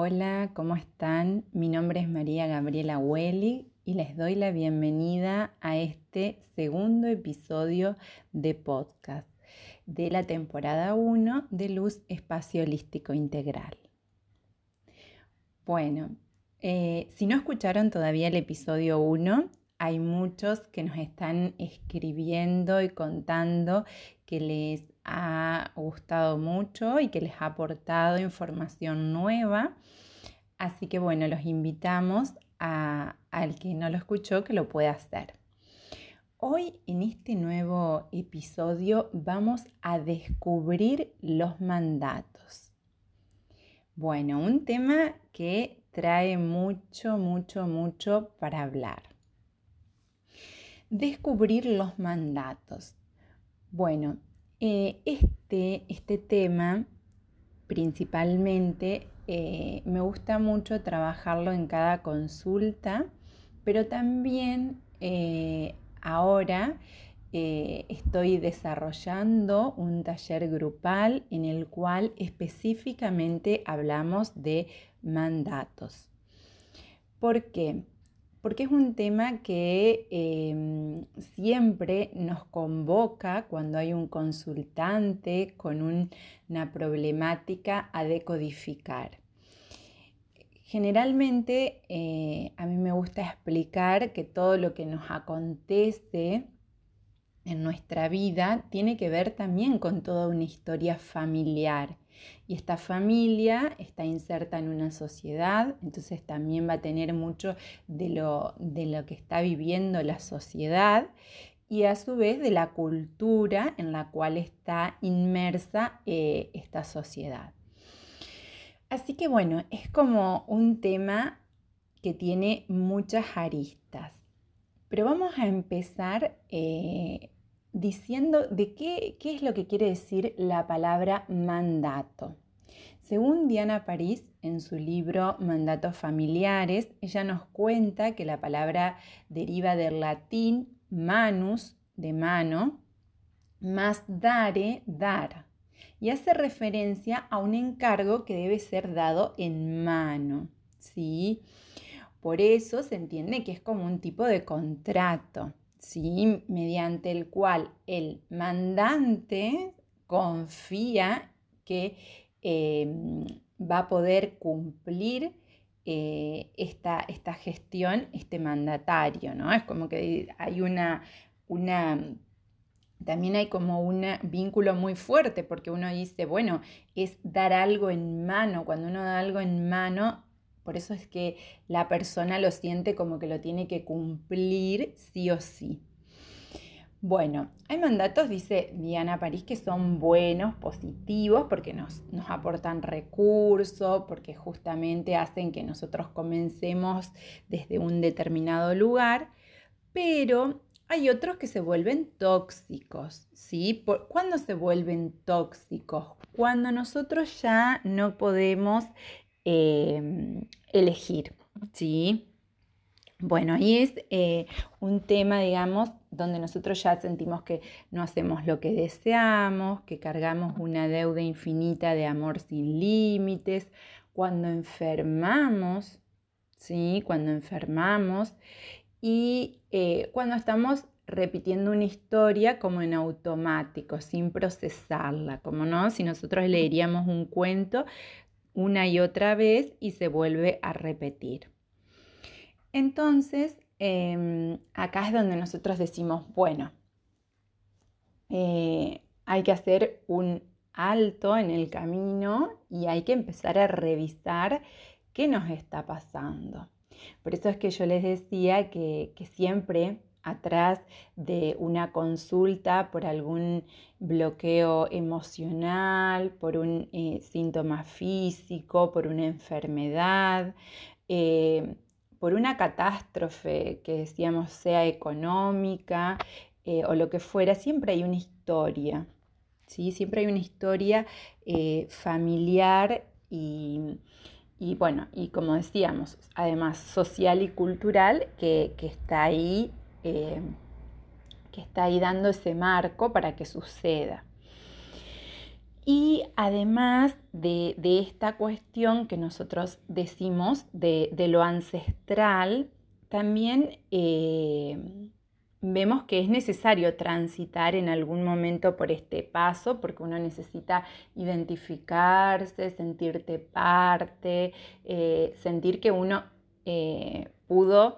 Hola, ¿cómo están? Mi nombre es María Gabriela Welly y les doy la bienvenida a este segundo episodio de podcast de la temporada 1 de Luz Espacio Holístico Integral. Bueno, eh, si no escucharon todavía el episodio 1, hay muchos que nos están escribiendo y contando que les ha gustado mucho y que les ha aportado información nueva. Así que bueno, los invitamos a, al que no lo escuchó que lo pueda hacer. Hoy en este nuevo episodio vamos a descubrir los mandatos. Bueno, un tema que trae mucho, mucho, mucho para hablar. Descubrir los mandatos. Bueno, eh, este, este tema principalmente eh, me gusta mucho trabajarlo en cada consulta, pero también eh, ahora estoy desarrollando un taller grupal en el cual específicamente hablamos de mandatos. ¿Por qué? Porque es un tema que em, siempre nos convoca cuando hay un consultante con una problemática a decodificar. Generalmente eh, a mí me gusta explicar que todo lo que nos acontece en nuestra vida tiene que ver también con toda una historia familiar y esta familia está inserta en una sociedad, entonces también va a tener mucho de lo, que está viviendo la sociedad y a su vez de la cultura en la cual está inmersa eh, esta sociedad. Así que bueno, es como un tema que tiene muchas aristas. Pero vamos a empezar eh, diciendo de qué, qué es lo que quiere decir la palabra mandato. Según Diana París, en su libro Mandatos Familiares, ella nos cuenta que la palabra deriva del latín manus, de mano, más dare, dar, y hace referencia a un encargo que debe ser dado en mano. ¿sí? Por eso se entiende que es como un tipo de contrato. ¿Sí? mediante el cual el mandante confía que em, va a poder cumplir eh, esta, esta, gestión, este mandatario, ¿no? Es como que hay una, una también hay como un vínculo muy fuerte porque uno dice, bueno, es dar algo en mano. Cuando uno da algo en mano, por eso es que la persona lo siente como que lo tiene que cumplir sí o sí. Bueno, hay mandatos, dice Diana París, que son buenos, positivos, porque nos, nos aportan recursos, porque justamente hacen que nosotros comencemos desde un determinado lugar, pero hay otros que se vuelven tóxicos, ¿sí? ¿Cuándo se vuelven tóxicos? Cuando nosotros ya no podemos Em, elegir, ¿sí? Bueno, ahí es eh, un tema, digamos, donde nosotros ya sentimos que no hacemos lo que deseamos, que cargamos una deuda infinita de amor sin límites, cuando enfermamos, ¿sí? Cuando enfermamos y eh, cuando estamos repitiendo una historia como en automático, sin procesarla, como no, si nosotros leeríamos un cuento una y otra vez y se vuelve a repetir. Entonces, em, acá es donde nosotros decimos, bueno, eh, hay que hacer un alto en el camino y hay que empezar a revisar qué nos está pasando. Por eso es que yo les decía que, que siempre atrás de una consulta por algún bloqueo emocional, por un eh, síntoma físico, por una enfermedad, eh, por una catástrofe que decíamos sea económica eh, o lo que fuera, siempre hay una historia, ¿sí? siempre hay una historia familiar y, bueno, y como decíamos, además social y cultural que, que está ahí eh, que está ahí dando ese marco para que suceda. Y además de, esta cuestión que nosotros decimos de, lo ancestral, también eh, vemos que es necesario transitar en algún momento por este paso, porque uno necesita identificarse, sentirte parte, eh, sentir que uno pudo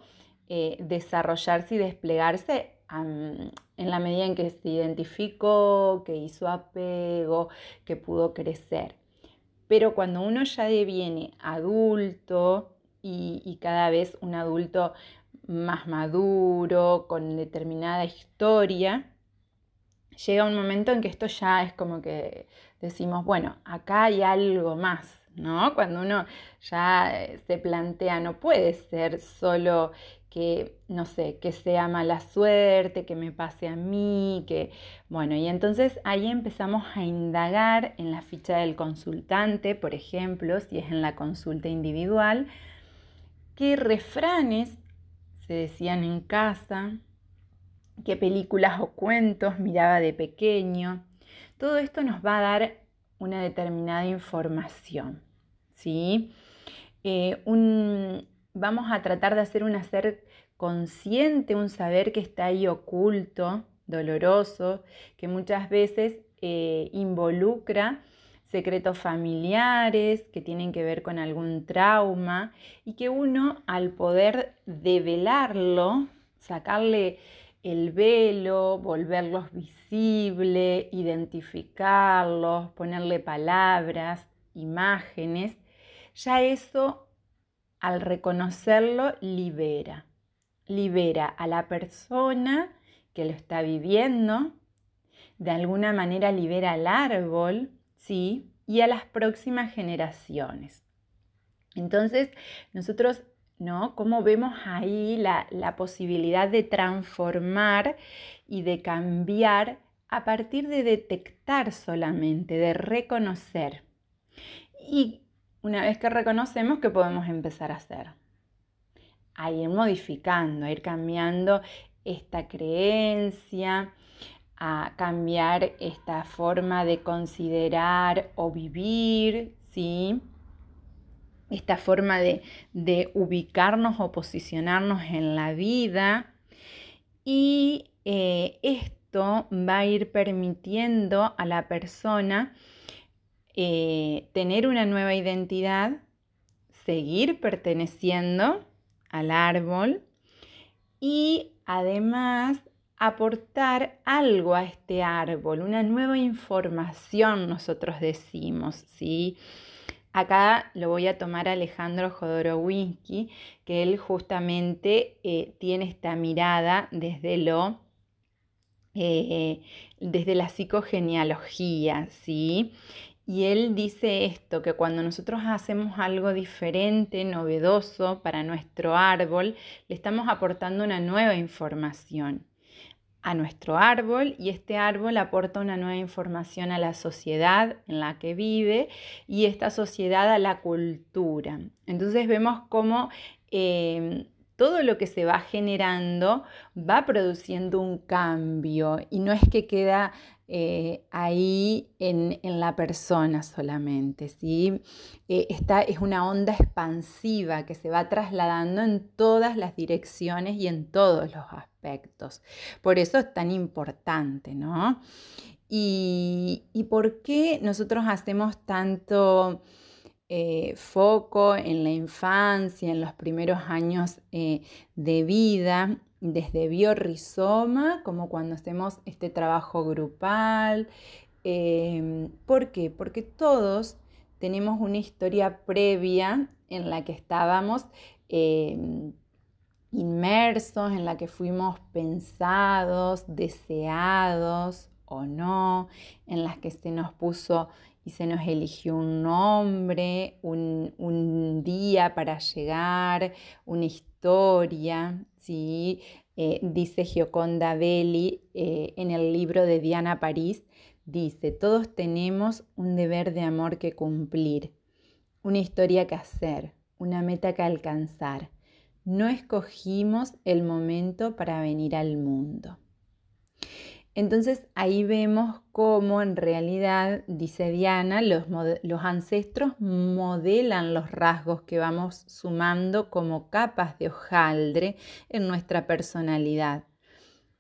desarrollarse y desplegarse en la medida en que se identificó, que hizo apego, que pudo crecer. Pero cuando uno ya deviene adulto y, cada vez un adulto más maduro, con determinada historia, llega un momento en que esto ya es como que decimos, bueno, acá hay algo más, ¿no? Cuando uno ya se plantea, no puede ser solo que, no sé, que sea mala suerte, que me pase a mí, que, bueno, y entonces ahí empezamos a indagar en la ficha del consultante, por ejemplo, si es en la consulta individual, qué refranes se decían en casa, qué películas o cuentos miraba de pequeño. Todo esto nos va a dar una determinada información, ¿sí? Eh, un, vamos a tratar de hacer un hacer consciente, un saber que está ahí oculto, doloroso, que muchas veces eh, involucra secretos familiares que tienen que ver con algún trauma y que uno al poder develarlo, sacarle el velo, volverlos visible, identificarlos, ponerle palabras, imágenes, ya eso al reconocerlo libera. Libera a la persona que lo está viviendo, de alguna manera libera al árbol, ¿sí? Y a las próximas generaciones. Entonces, nosotros, ¿no? ¿Cómo vemos ahí la, la posibilidad de transformar y de cambiar a partir de detectar solamente, de reconocer? Y una vez que reconocemos, ¿qué podemos empezar a hacer? A ir modificando, a ir cambiando esta creencia, a cambiar esta forma de considerar o vivir, ¿sí? Esta forma de, ubicarnos o posicionarnos en la vida. Y eh, esto va a ir permitiendo a la persona eh, tener una nueva identidad, seguir perteneciendo al árbol y además aportar algo a este árbol, una nueva información, nosotros decimos, ¿sí? Acá lo voy a tomar Alejandro Jodorowsky, que él justamente eh, tiene esta mirada desde lo, eh, desde la psicogenealogía, ¿sí? Y él dice esto, que cuando nosotros hacemos algo diferente, novedoso para nuestro árbol, le estamos aportando una nueva información a nuestro árbol y este árbol aporta una nueva información a la sociedad en la que vive y esta sociedad a la cultura. Entonces vemos cómo em, todo lo que se va generando va produciendo un cambio y no es que queda eh, ahí en, la persona solamente. ¿sí? Eh, esta es una onda expansiva que se va trasladando en todas las direcciones y en todos los aspectos. Por eso es tan importante, ¿no? ¿Y, por qué nosotros hacemos tanto... Eh, foco en la infancia, en los primeros años de vida, desde biorrizoma, como cuando hacemos este trabajo grupal. Em, ¿Por qué? Porque todos tenemos una historia previa en la que estábamos em, inmersos, en la que fuimos pensados, deseados o no, en las que se nos puso y se nos eligió un nombre, un, un día para llegar, una historia, Eh, dice Gioconda Belli eh, en el libro de Diana París, dice, todos tenemos un deber de amor que cumplir, una historia que hacer, una meta que alcanzar. No escogimos el momento para venir al mundo. Entonces ahí vemos cómo en realidad, dice Diana, los, ancestros modelan los rasgos que vamos sumando como capas de hojaldre en nuestra personalidad.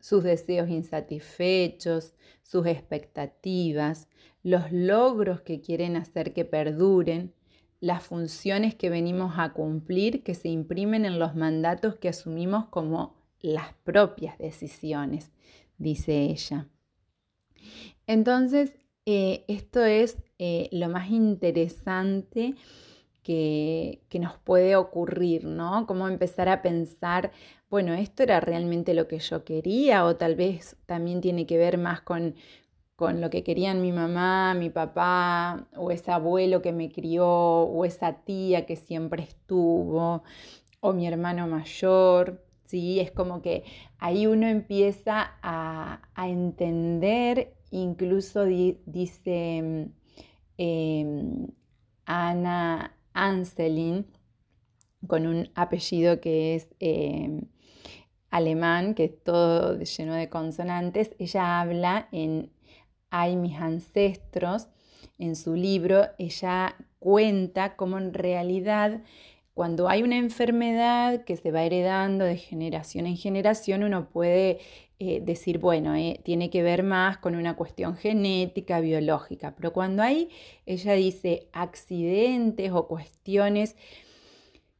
Sus deseos insatisfechos, sus expectativas, los logros que quieren hacer que perduren, las funciones que venimos a cumplir que se imprimen en los mandatos que asumimos como las propias decisiones dice ella. Entonces, eh, esto es eh, lo más interesante que, que, nos puede ocurrir, ¿no? Cómo empezar a pensar, bueno, esto era realmente lo que yo quería o tal vez también tiene que ver más con, con lo que querían mi mamá, mi papá, o ese abuelo que me crió, o esa tía que siempre estuvo, o mi hermano mayor. ¿Sí? Es como que ahí uno empieza a, entender, incluso dice em, Ana Anselin, con un apellido que es em, alemán, que es todo lleno de consonantes, ella habla en Hay mis ancestros, en su libro, ella cuenta cómo en realidad cuando hay una enfermedad que se va heredando de generación en generación, uno puede eh, decir, bueno, eh, tiene que ver más con una cuestión genética, biológica, pero cuando hay, ella dice, accidentes o cuestiones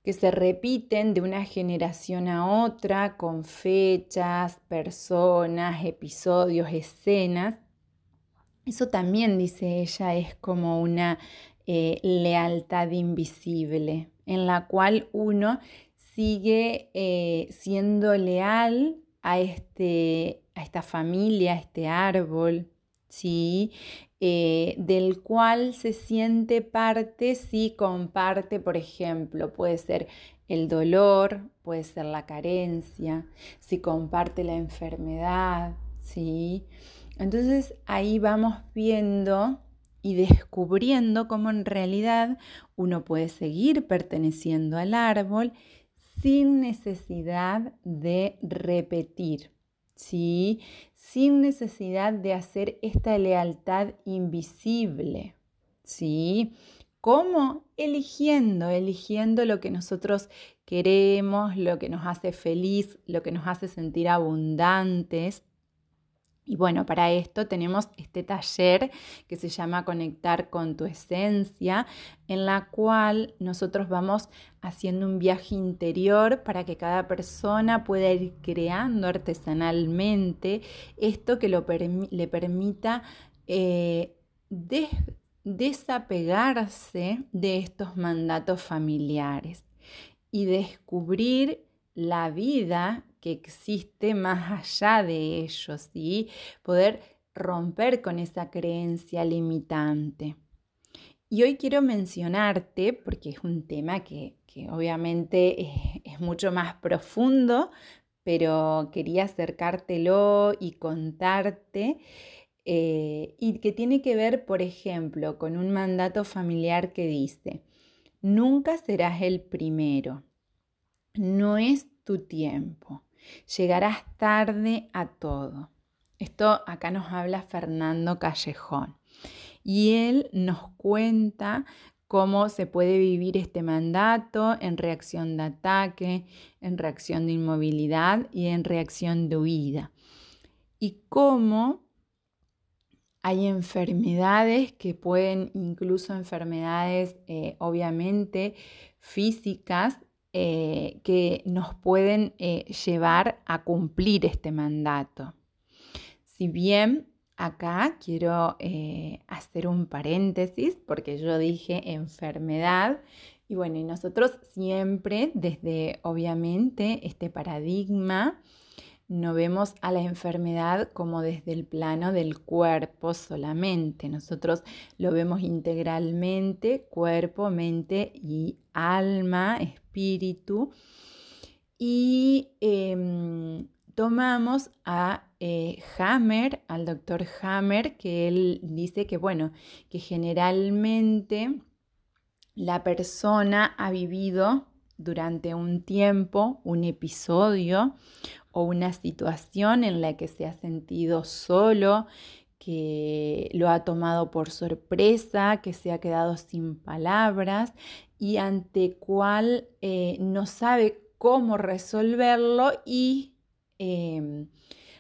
que se repiten de una generación a otra con fechas, personas, episodios, escenas, eso también, dice ella, es como una eh, lealtad invisible en la cual uno sigue eh, siendo leal a, este, a esta familia, a este árbol, ¿sí? Eh, del cual se siente parte si comparte, por ejemplo, puede ser el dolor, puede ser la carencia, si comparte la enfermedad, ¿sí? Entonces ahí vamos viendo y descubriendo cómo en realidad uno puede seguir perteneciendo al árbol sin necesidad de repetir, ¿sí? sin necesidad de hacer esta lealtad invisible. ¿sí? ¿Cómo? Eligiendo, eligiendo lo que nosotros queremos, lo que nos hace feliz, lo que nos hace sentir abundantes. Y bueno, para esto tenemos este taller que se llama Conectar con tu esencia, en la cual nosotros vamos haciendo un viaje interior para que cada persona pueda ir creando artesanalmente esto que le permita eh, desapegarse de estos mandatos familiares y descubrir la vida que existe más allá de ellos y poder romper con esa creencia limitante. Y hoy quiero mencionarte, porque es un tema que, obviamente es, mucho más profundo, pero quería acercártelo y contarte, eh, y que tiene que ver, por ejemplo, con un mandato familiar que dice, nunca serás el primero, no es tu tiempo. Llegarás tarde a todo. Esto acá nos habla Fernando Callejón. Y él nos cuenta cómo se puede vivir este mandato en reacción de ataque, en reacción de inmovilidad y en reacción de huida. Y cómo hay enfermedades que pueden, incluso enfermedades eh, obviamente físicas, eh, que nos pueden eh, llevar a cumplir este mandato. Si bien acá quiero eh, hacer un paréntesis porque yo dije enfermedad y bueno, y nosotros siempre desde obviamente este paradigma no vemos a la enfermedad como desde el plano del cuerpo solamente. Nosotros lo vemos integralmente, cuerpo, mente y alma, espíritu. Y em, tomamos a eh, Hammer, al doctor Hammer, que él dice que, bueno, que generalmente la persona ha vivido durante un tiempo, un episodio o una situación en la que se ha sentido solo, que lo ha tomado por sorpresa, que se ha quedado sin palabras y ante cual eh, no sabe cómo resolverlo y em,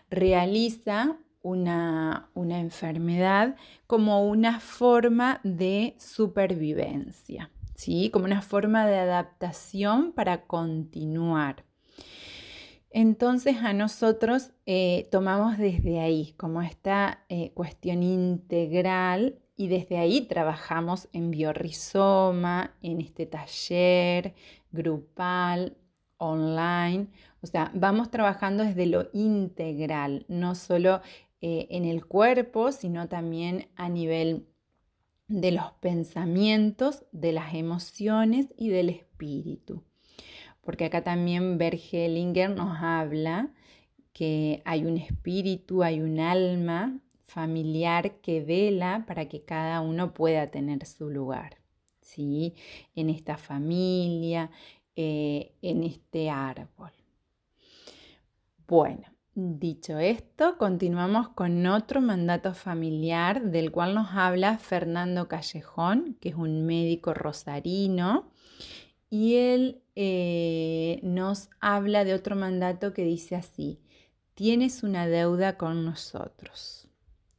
realiza una, una enfermedad como una forma de supervivencia, ¿sí? como una forma de adaptación para continuar. Entonces a nosotros eh, tomamos desde ahí como esta eh, cuestión integral y desde ahí trabajamos en biorrizoma, en este taller grupal, online. O sea, vamos trabajando desde lo integral, no solo eh, en el cuerpo, sino también a nivel de los pensamientos, de las emociones y del espíritu. Porque acá también Bergelinger nos habla que hay un espíritu, hay un alma familiar que vela para que cada uno pueda tener su lugar, ¿sí? En esta familia, eh, en este árbol. Bueno, Dicho esto, continuamos con otro mandato familiar del cual nos habla Fernando Callejón, que es un médico rosarino, y él eh, nos habla de otro mandato que dice así, tienes una deuda con nosotros.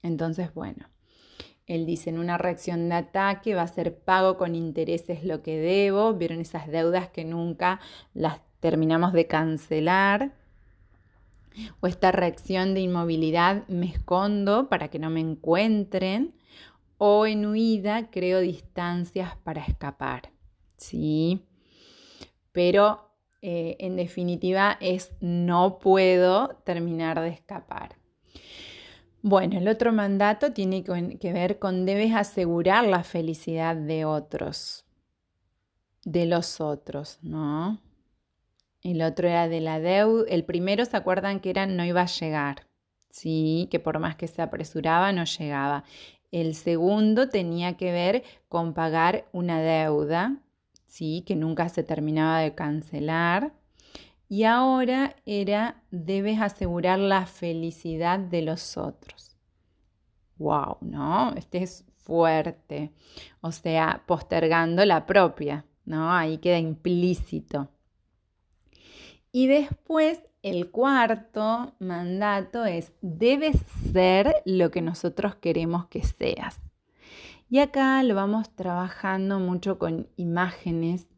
Entonces, bueno, él dice en una reacción de ataque va a ser pago con intereses lo que debo, vieron esas deudas que nunca las terminamos de cancelar o esta reacción de inmovilidad me escondo para que no me encuentren o en huida creo distancias para escapar. ¿Sí? Pero eh, en definitiva es no puedo terminar de escapar. Bueno, el otro mandato tiene que ver con debes asegurar la felicidad de otros, de los otros, ¿no? El otro era de la deuda. El primero, ¿se acuerdan que era no iba a llegar? Sí, que por más que se apresuraba, no llegaba. El segundo tenía que ver con pagar una deuda, sí, que nunca se terminaba de cancelar. Y ahora era debes asegurar la felicidad de los otros. Wow, ¿no? Este es fuerte. O sea, postergando la propia, ¿no? Ahí queda implícito. Y después el cuarto mandato es, debes ser lo que nosotros queremos que seas. Y acá lo vamos trabajando mucho con imágenes,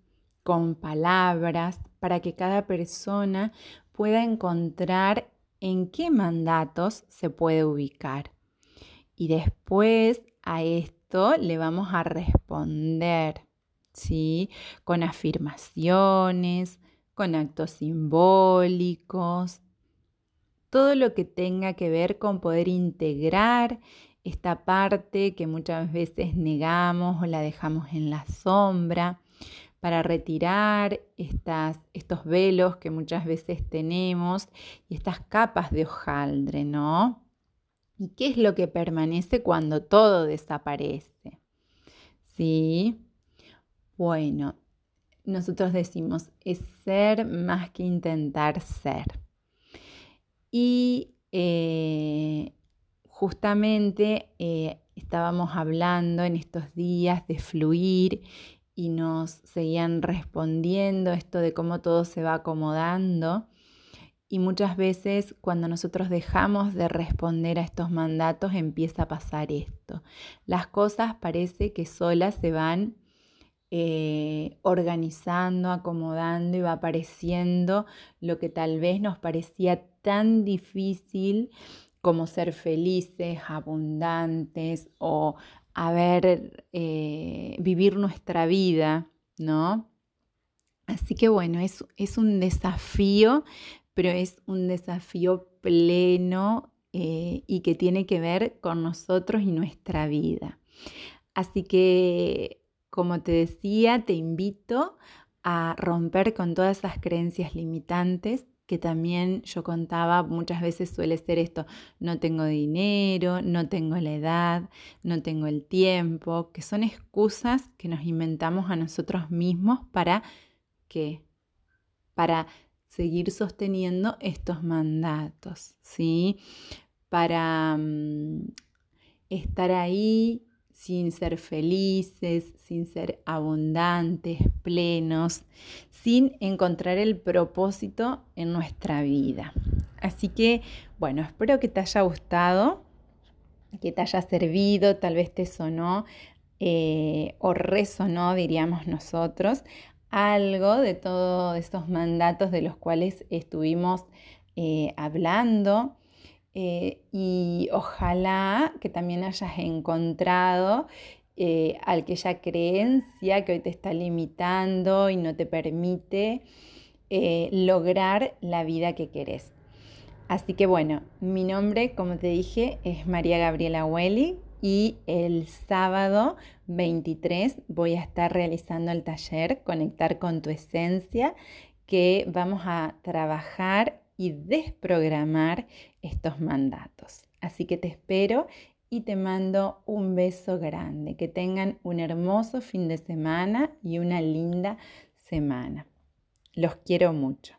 con palabras, para que cada persona pueda encontrar en qué mandatos se puede ubicar. Y después a esto le vamos a responder, ¿sí? Con afirmaciones, con actos simbólicos, todo lo que tenga que ver con poder integrar esta parte que muchas veces negamos o la dejamos en la sombra, para retirar estas, estos velos que muchas veces tenemos y estas capas de hojaldre, ¿no? ¿Y qué es lo que permanece cuando todo desaparece? ¿Sí? Bueno, nosotros decimos, es ser más que intentar ser. Y eh, justamente eh, estábamos hablando en estos días de fluir y nos seguían respondiendo esto de cómo todo se va acomodando. Y muchas veces cuando nosotros dejamos de responder a estos mandatos empieza a pasar esto. Las cosas parece que solas se van eh, organizando, acomodando y va apareciendo lo que tal vez nos parecía tan difícil como ser felices, abundantes o haber, eh, vivir nuestra vida, ¿no? Así que bueno, es, es un desafío, pero es un desafío pleno eh, y que tiene que ver con nosotros y nuestra vida. Así que como te decía, te invito a romper con todas esas creencias limitantes que también yo contaba, muchas veces suele ser esto, no tengo dinero, no tengo la edad, no tengo el tiempo, que son excusas que nos inventamos a nosotros mismos para que para seguir sosteniendo estos mandatos, ¿sí? Para mm, estar ahí sin ser felices, sin ser abundantes, plenos, sin encontrar el propósito en nuestra vida. Así que, bueno, espero que te haya gustado, que te haya servido, tal vez te sonó eh, o resonó, diríamos nosotros, algo de todos estos mandatos de los cuales estuvimos eh, hablando. Eh, y ojalá que también hayas encontrado eh, aquella creencia que hoy te está limitando y no te permite eh, lograr la vida que querés. Así que bueno, mi nombre, como te dije, es María Gabriela Welly y el sábado 23 voy a estar realizando el taller Conectar con tu esencia, que vamos a trabajar y desprogramar estos mandatos. Así que te espero y te mando un beso grande. Que tengan un hermoso fin de semana y una linda semana. Los quiero mucho.